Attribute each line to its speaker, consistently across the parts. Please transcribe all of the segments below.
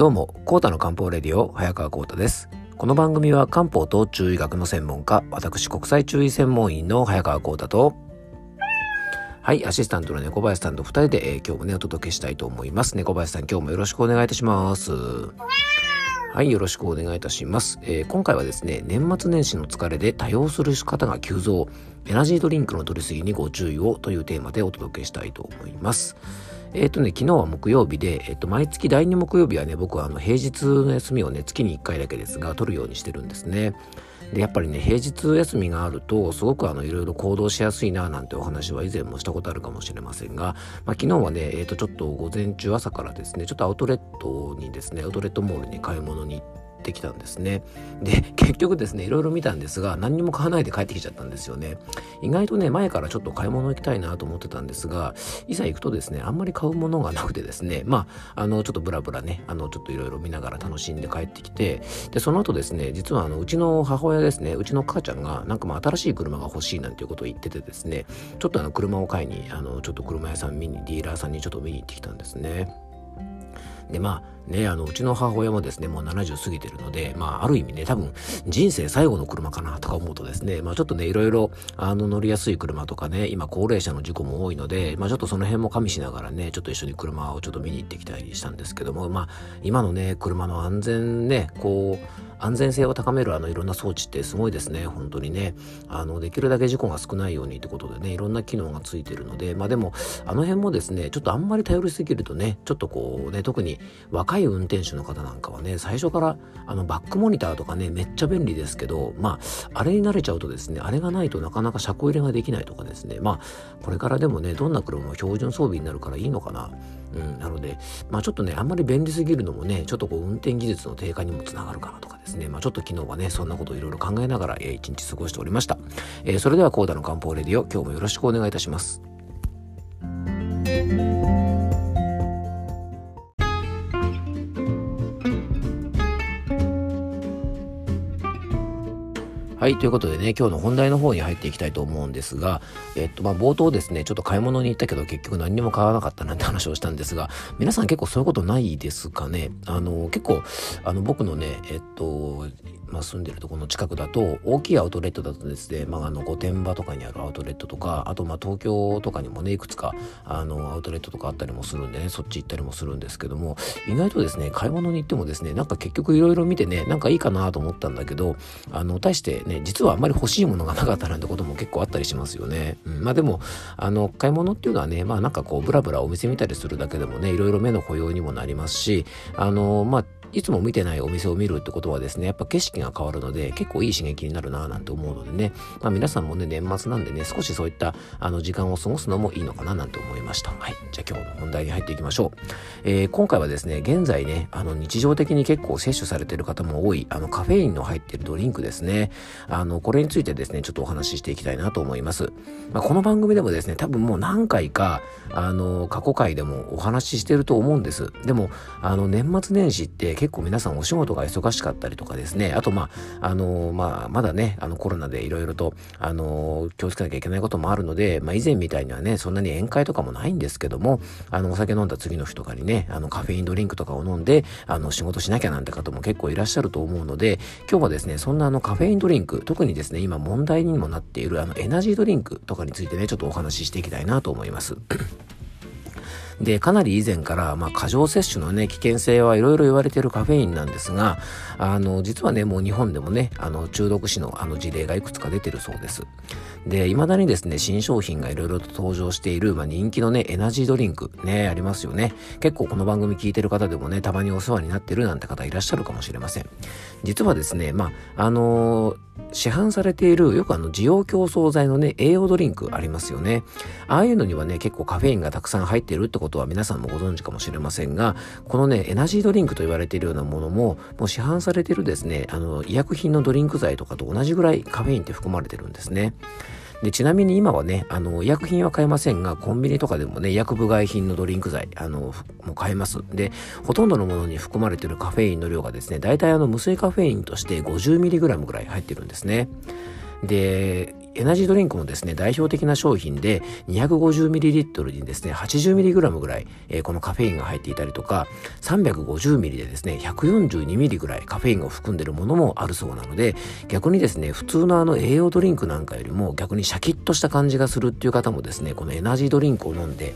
Speaker 1: どうも、コータの漢方レディオ、早川コータです。この番組は漢方と中医学の専門家、私国際中医専門員の早川コータと、はい、アシスタントの猫林さんと二人で、えー、今日もね、お届けしたいと思います。猫林さん、今日もよろしくお願いいたします。はい、よろしくお願いいたします。えー、今回はですね、年末年始の疲れで多用する方が急増、エナジードリンクの取りすぎにご注意をというテーマでお届けしたいと思います。えっ、ー、とね、昨日は木曜日で、えっ、ー、と、毎月第2木曜日はね、僕はあの、平日の休みをね、月に1回だけですが、取るようにしてるんですね。で、やっぱりね、平日休みがあると、すごくあの、いろいろ行動しやすいな、なんてお話は以前もしたことあるかもしれませんが、まあ、昨日はね、えっ、ー、と、ちょっと午前中朝からですね、ちょっとアウトレットにですね、アウトレットモールに買い物に行って、ってきたんですね。で、結局ですね、いろいろ見たんですが、何にも買わないで帰ってきちゃったんですよね。意外とね、前からちょっと買い物行きたいなと思ってたんですが、いざ行くとですね、あんまり買うものがなくてですね、まあ、あの、ちょっとブラブラね、あの、ちょっといろいろ見ながら楽しんで帰ってきて、で、その後ですね、実はあの、うちの母親ですね、うちの母ちゃんが、なんかまあ、新しい車が欲しいなんていうことを言っててですね、ちょっとあの、車を買いに、あの、ちょっと車屋さん見に、ディーラーさんにちょっと見に行ってきたんですね。で、まあね、あの、うちの母親もですね、もう70過ぎてるので、まあ、ある意味ね、多分、人生最後の車かなとか思うとですね、まあ、ちょっとね、いろいろ、あの、乗りやすい車とかね、今、高齢者の事故も多いので、まあ、ちょっとその辺も加味しながらね、ちょっと一緒に車をちょっと見に行ってきたりしたんですけども、まあ、今のね、車の安全ね、こう、安全性を高めるあのいろんな装置ってすごいですね本当にね。あのできるだけ事故が少ないようにってことでねいろんな機能がついてるのでまあでもあの辺もですねちょっとあんまり頼りすぎるとねちょっとこうね特に若い運転手の方なんかはね最初からあのバックモニターとかねめっちゃ便利ですけどまああれに慣れちゃうとですねあれがないとなかなか車庫入れができないとかですねまあこれからでもねどんな車も標準装備になるからいいのかなうん、なので、まあちょっとね、あんまり便利すぎるのもね、ちょっとこう運転技術の低下にもつながるかなとかですね、まあちょっと昨日はね、そんなことをいろいろ考えながら、えー、一日過ごしておりました。えー、それではコーダの漢方レディオ、今日もよろしくお願いいたします。はい、ということでね、今日の本題の方に入っていきたいと思うんですが、えっと、まあ、冒頭ですね、ちょっと買い物に行ったけど結局何にも買わなかったなんて話をしたんですが、皆さん結構そういうことないですかね？あの、結構、あの、僕のね、えっと、まあ、住んでるところの近くだと大きいアウトレットだとですね、まあ、あの御殿場とかにあるアウトレットとかあとま東京とかにもねいくつかあのアウトレットとかあったりもするんでねそっち行ったりもするんですけども意外とですね買い物に行ってもですねなんか結局いろいろ見てねなんかいいかなと思ったんだけどあの対してね実はあんまり欲しいものがなかったなんてことも結構あったりしますよね、うん、まあでもあの買い物っていうのはねまあなんかこうブラブラお店見たりするだけでもねいろいろ目の保養にもなりますしあのまあいつも見てないお店を見るってことはですね、やっぱ景色が変わるので、結構いい刺激になるなぁなんて思うのでね、まあ皆さんもね、年末なんでね、少しそういったあの時間を過ごすのもいいのかななんて思いました。はい。じゃあ今日の本題に入っていきましょう。えー、今回はですね、現在ね、あの日常的に結構摂取されてる方も多い、あのカフェインの入ってるドリンクですね。あの、これについてですね、ちょっとお話ししていきたいなと思います。まあ、この番組でもですね、多分もう何回か、あの、過去回でもお話ししてると思うんです。でも、あの、年末年始って結構皆さんお仕事が忙しかったりとかですね、あとまあ、あのー、まあ、まだね、あのコロナでいろいろと、あのー、気をつけなきゃいけないこともあるので、まあ以前みたいにはね、そんなに宴会とかもないんですけども、あの、お酒飲んだ次の日とかにね、あの、カフェインドリンクとかを飲んで、あの、仕事しなきゃなんて方も結構いらっしゃると思うので、今日はですね、そんなあの、カフェインドリンク、特にですね、今問題にもなっているあの、エナジードリンクとかについてね、ちょっとお話ししていきたいなと思います。で、かなり以前から、まあ、過剰摂取のね、危険性はいろいろ言われているカフェインなんですが、あの、実はね、もう日本でもね、あの、中毒死のあの事例がいくつか出てるそうです。で、未だにですね、新商品がいろいろと登場している、まあ、人気のね、エナジードリンク、ね、ありますよね。結構この番組聞いてる方でもね、たまにお世話になってるなんて方いらっしゃるかもしれません。実はですね、まあ、あのー市販されている、よくあの、需要競争剤のね、栄養ドリンクありますよね。ああいうのにはね、結構カフェインがたくさん入っているってことは皆さんもご存知かもしれませんが、このね、エナジードリンクと言われているようなものも、もう市販されているですね、あの、医薬品のドリンク剤とかと同じぐらいカフェインって含まれてるんですね。で、ちなみに今はね、あの、医薬品は買えませんが、コンビニとかでもね、薬部外品のドリンク剤、あの、もう買えます。で、ほとんどのものに含まれてるカフェインの量がですね、大体あの、無水カフェインとして 50mg ぐらい入ってるんですね。で、エナジードリンクもですね、代表的な商品で 250ml にですね、80mg ぐらい、えー、このカフェインが入っていたりとか、350ml でですね、142ml ぐらいカフェインを含んでいるものもあるそうなので、逆にですね、普通のあの栄養ドリンクなんかよりも逆にシャキッとした感じがするっていう方もですね、このエナジードリンクを飲んで、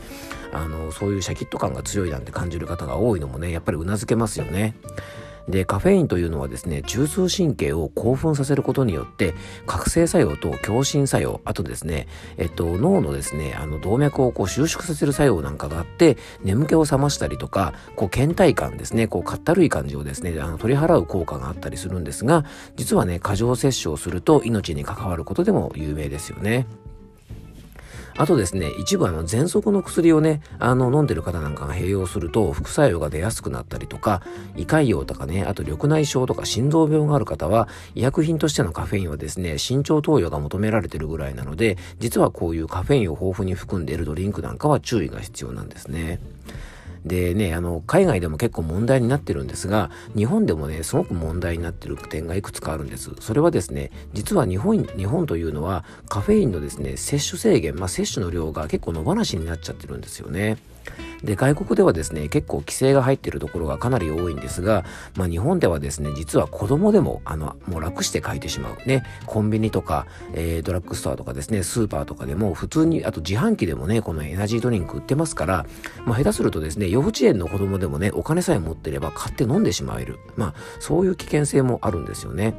Speaker 1: あの、そういうシャキッと感が強いなんて感じる方が多いのもね、やっぱり頷けますよね。でカフェインというのはですね中枢神経を興奮させることによって覚醒作用と共振作用あとですね、えっと、脳のですねあの動脈をこう収縮させる作用なんかがあって眠気を覚ましたりとかこう倦怠感ですねこうかったるい感じをですねあの取り払う効果があったりするんですが実はね過剰摂取をすると命に関わることでも有名ですよね。あとですね、一部あの、喘息の薬をね、あの、飲んでる方なんかが併用すると、副作用が出やすくなったりとか、胃潰瘍とかね、あと緑内障とか心臓病がある方は、医薬品としてのカフェインはですね、慎重投与が求められてるぐらいなので、実はこういうカフェインを豊富に含んでいるドリンクなんかは注意が必要なんですね。でね、あの、海外でも結構問題になってるんですが、日本でもね、すごく問題になってる点がいくつかあるんです。それはですね、実は日本、日本というのはカフェインのですね、摂取制限、まあ摂取の量が結構野放しになっちゃってるんですよね。で、外国ではですね、結構規制が入っているところがかなり多いんですが、まあ日本ではですね、実は子供でも、あの、もう楽して書いてしまう。ね、コンビニとか、えー、ドラッグストアとかですね、スーパーとかでも普通に、あと自販機でもね、このエナジードリンク売ってますから、まあ下手するとですね、幼稚園の子供でもね、お金さえ持ってれば買って飲んでしまえる。まあ、そういう危険性もあるんですよね。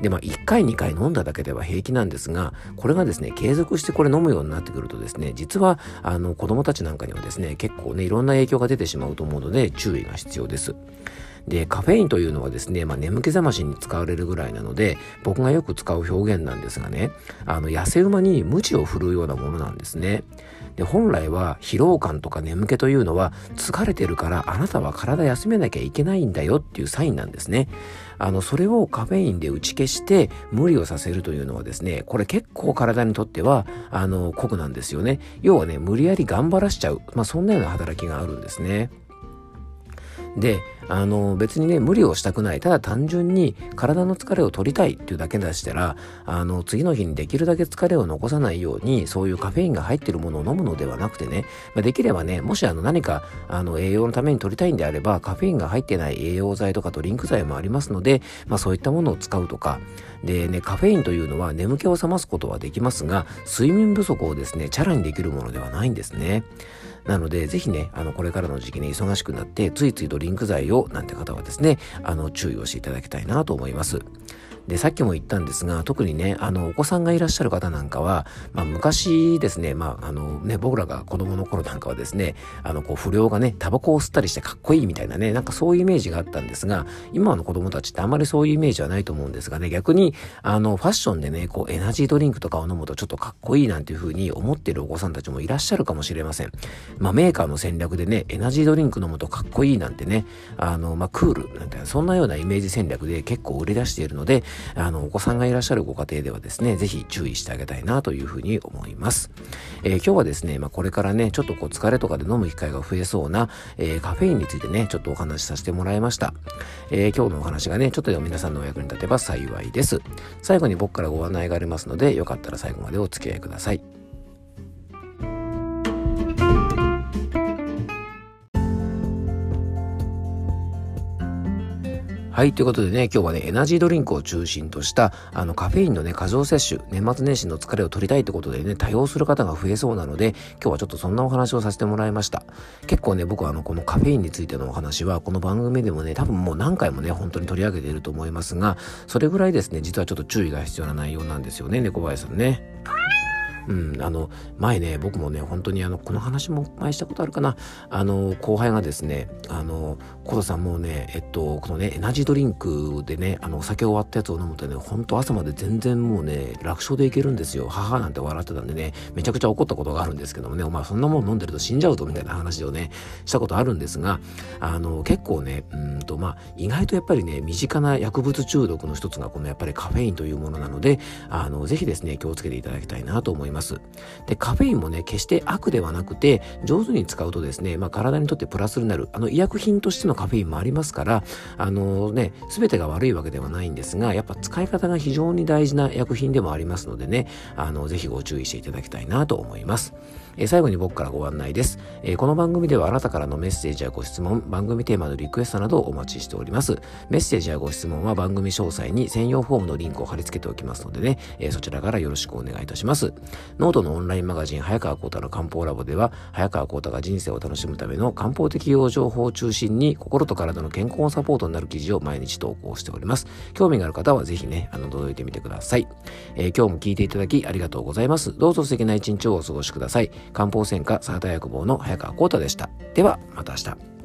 Speaker 1: で、まあ、1回2回飲んだだけでは平気なんですが、これがですね、継続してこれ飲むようになってくるとですね、実は、あの、子供たちなんかにはですね、結構ね、いろんな影響が出てしまうと思うので、注意が必要です。で、カフェインというのはですね、まあ、眠気覚ましに使われるぐらいなので、僕がよく使う表現なんですがね、あの、痩せ馬に鞭を振るうようなものなんですね。で、本来は疲労感とか眠気というのは、疲れてるからあなたは体休めなきゃいけないんだよっていうサインなんですね。あの、それをカフェインで打ち消して無理をさせるというのはですね、これ結構体にとっては、あの、酷なんですよね。要はね、無理やり頑張らしちゃう。まあ、そんなような働きがあるんですね。で、あの、別にね、無理をしたくない。ただ単純に体の疲れを取りたいっていうだけでしたら、あの、次の日にできるだけ疲れを残さないように、そういうカフェインが入ってるものを飲むのではなくてね、まあ、できればね、もしあの何か、あの、栄養のために取りたいんであれば、カフェインが入ってない栄養剤とかドリンク剤もありますので、まあそういったものを使うとか、でね、カフェインというのは眠気を覚ますことはできますが、睡眠不足をですね、チャラにできるものではないんですね。なので、ぜひね、あの、これからの時期に忙しくなって、ついついドリンク剤を、なんて方はですね、あの、注意をしていただきたいなと思います。で、さっきも言ったんですが、特にね、あの、お子さんがいらっしゃる方なんかは、まあ、昔ですね、まあ、あのね、僕らが子供の頃なんかはですね、あの、こう、不良がね、タバコを吸ったりしてかっこいいみたいなね、なんかそういうイメージがあったんですが、今の子供たちってあんまりそういうイメージはないと思うんですがね、逆に、あの、ファッションでね、こう、エナジードリンクとかを飲むとちょっとかっこいいなんていう風に思ってるお子さんたちもいらっしゃるかもしれません。まあ、メーカーの戦略でね、エナジードリンク飲むとかっこいいなんてね、あの、まあ、クールなんて、そんなようなイメージ戦略で結構売り出しているので、あの、お子さんがいらっしゃるご家庭ではですね、ぜひ注意してあげたいなというふうに思います。えー、今日はですね、まあ、これからね、ちょっとこう疲れとかで飲む機会が増えそうな、えー、カフェインについてね、ちょっとお話しさせてもらいました。えー、今日のお話がね、ちょっとでも皆さんのお役に立てば幸いです。最後に僕からご案内がありますので、よかったら最後までお付き合いください。はい、ということでね、今日はね、エナジードリンクを中心とした、あの、カフェインのね、過剰摂取、年末年始の疲れを取りたいってことでね、多用する方が増えそうなので、今日はちょっとそんなお話をさせてもらいました。結構ね、僕はあの、このカフェインについてのお話は、この番組でもね、多分もう何回もね、本当に取り上げていると思いますが、それぐらいですね、実はちょっと注意が必要な内容なんですよね、猫林さんね。うん、あの、前ね、僕もね、本当にあの、この話も前したことあるかな。あの、後輩がですね、あの、コトさんもうね、えっと、このね、エナジードリンクでね、あの、お酒終わったやつを飲むとね、本当朝まで全然もうね、楽勝でいけるんですよ。母なんて笑ってたんでね、めちゃくちゃ怒ったことがあるんですけどもね、お前そんなもん飲んでると死んじゃうとみたいな話をね、したことあるんですが、あの、結構ね、うんと、まあ、意外とやっぱりね、身近な薬物中毒の一つがこのやっぱりカフェインというものなので、あの、ぜひですね、気をつけていただきたいなと思います。います。で、カフェインもね、決して悪ではなくて、上手に使うとですね、まあ、体にとってプラスになる、あの、医薬品としてのカフェインもありますから、あのね、すべてが悪いわけではないんですが、やっぱ使い方が非常に大事な薬品でもありますのでね、あの、ぜひご注意していただきたいなと思います。え、最後に僕からご案内です、え、この番組ではあなたからのメッセージやご質問、番組テーマのリクエストなどをお待ちしております。メッセージやご質問は番組詳細に専用フォームのリンクを貼り付けておきますのでね、え、そちらからよろしくお願いいたします。ノートのオンラインマガジン、早川幸太の漢方ラボでは、早川幸太が人生を楽しむための漢方的養生法を中心に、心と体の健康サポートになる記事を毎日投稿しております。興味がある方はぜひね、あの、覗いてみてください。えー、今日も聞いていただきありがとうございます。どうぞ素敵な一日をお過ごしください。漢方専科サータ薬房の早川幸太でした。では、また明日。